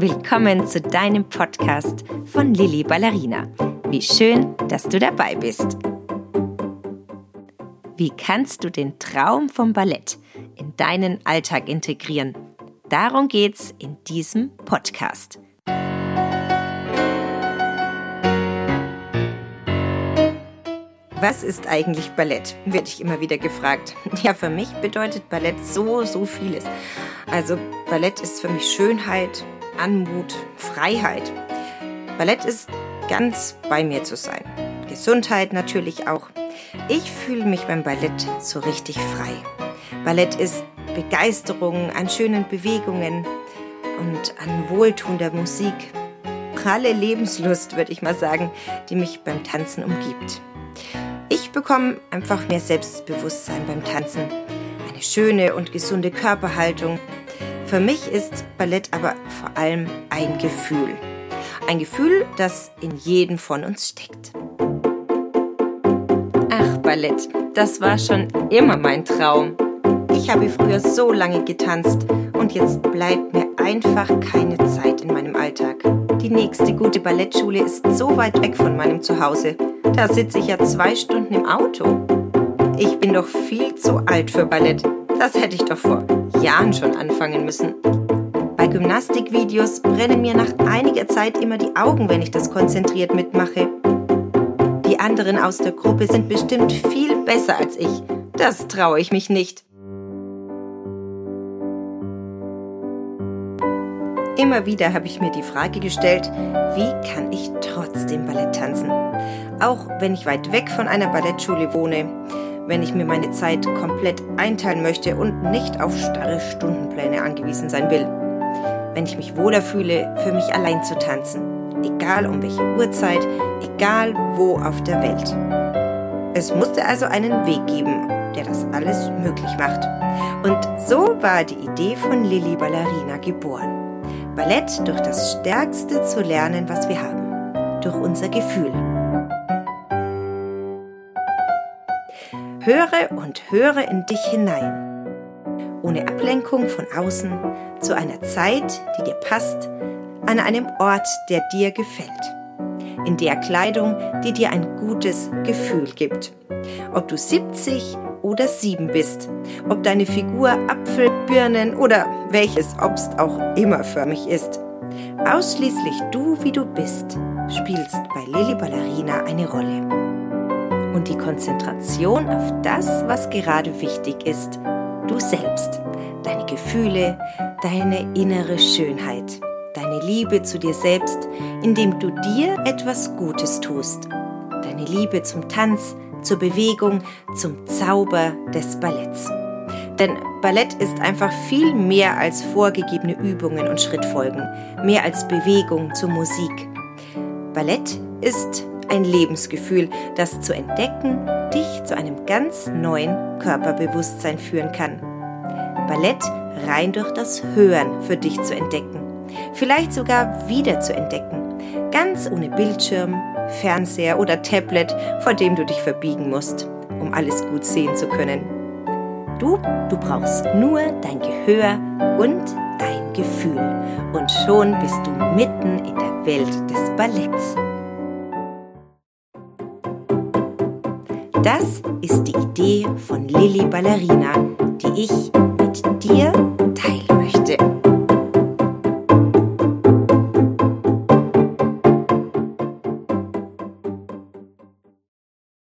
willkommen zu deinem Podcast von Lilly Ballerina. Wie schön, dass du dabei bist. Wie kannst du den Traum vom Ballett in deinen Alltag integrieren? Darum geht's in diesem Podcast. Was ist eigentlich Ballett? Werde ich immer wieder gefragt. Ja, für mich bedeutet Ballett so, so vieles. Also Ballett ist für mich Schönheit, Anmut, Freiheit. Ballett ist ganz bei mir zu sein. Gesundheit natürlich auch. Ich fühle mich beim Ballett so richtig frei. Ballett ist Begeisterung an schönen Bewegungen und an wohltuender Musik. Pralle Lebenslust, würde ich mal sagen, die mich beim Tanzen umgibt. Ich bekomme einfach mehr Selbstbewusstsein beim Tanzen. Eine schöne und gesunde Körperhaltung für mich ist Ballett aber vor allem ein Gefühl. Ein Gefühl, das in jedem von uns steckt. Ach, Ballett, das war schon immer mein Traum. Ich habe früher so lange getanzt und jetzt bleibt mir einfach keine Zeit in meinem Alltag. Die nächste gute Ballettschule ist so weit weg von meinem Zuhause. Da sitze ich ja zwei Stunden im Auto. Ich bin doch viel zu alt für Ballett. Das hätte ich doch vor Jahren schon anfangen müssen. Bei Gymnastikvideos brennen mir nach einiger Zeit immer die Augen, wenn ich das konzentriert mitmache. Die anderen aus der Gruppe sind bestimmt viel besser als ich. Das traue ich mich nicht. Immer wieder habe ich mir die Frage gestellt, wie kann ich trotzdem Ballett tanzen? Auch wenn ich weit weg von einer Ballettschule wohne, wenn ich mir meine Zeit komplett einteilen möchte und nicht auf starre Stundenpläne angewiesen sein will. Wenn ich mich wohler fühle, für mich allein zu tanzen. Egal um welche Uhrzeit, egal wo auf der Welt. Es musste also einen Weg geben, der das alles möglich macht. Und so war die Idee von Lilly Ballerina geboren. Ballett durch das Stärkste zu lernen, was wir haben. Durch unser Gefühl. Höre und höre in dich hinein. Ohne Ablenkung von außen, zu einer Zeit, die dir passt, an einem Ort, der dir gefällt. In der Kleidung, die dir ein gutes Gefühl gibt. Ob du 70 oder 7 bist, ob deine Figur Apfel, Birnen oder welches Obst auch immer förmig ist. Ausschließlich du, wie du bist, spielst bei Lilly Ballerina eine Rolle und die Konzentration auf das, was gerade wichtig ist, du selbst, deine Gefühle, deine innere Schönheit, deine Liebe zu dir selbst, indem du dir etwas Gutes tust, deine Liebe zum Tanz, zur Bewegung, zum Zauber des Balletts. Denn Ballett ist einfach viel mehr als vorgegebene Übungen und Schrittfolgen, mehr als Bewegung zur Musik. Ballett ist ein Lebensgefühl, das zu entdecken dich zu einem ganz neuen Körperbewusstsein führen kann. Ballett rein durch das Hören für dich zu entdecken, vielleicht sogar wieder zu entdecken, ganz ohne Bildschirm, Fernseher oder Tablet, vor dem du dich verbiegen musst, um alles gut sehen zu können. Du, du brauchst nur dein Gehör und dein Gefühl und schon bist du mitten in der Welt des Balletts. Das ist die Idee von Lilly Ballerina, die ich mit dir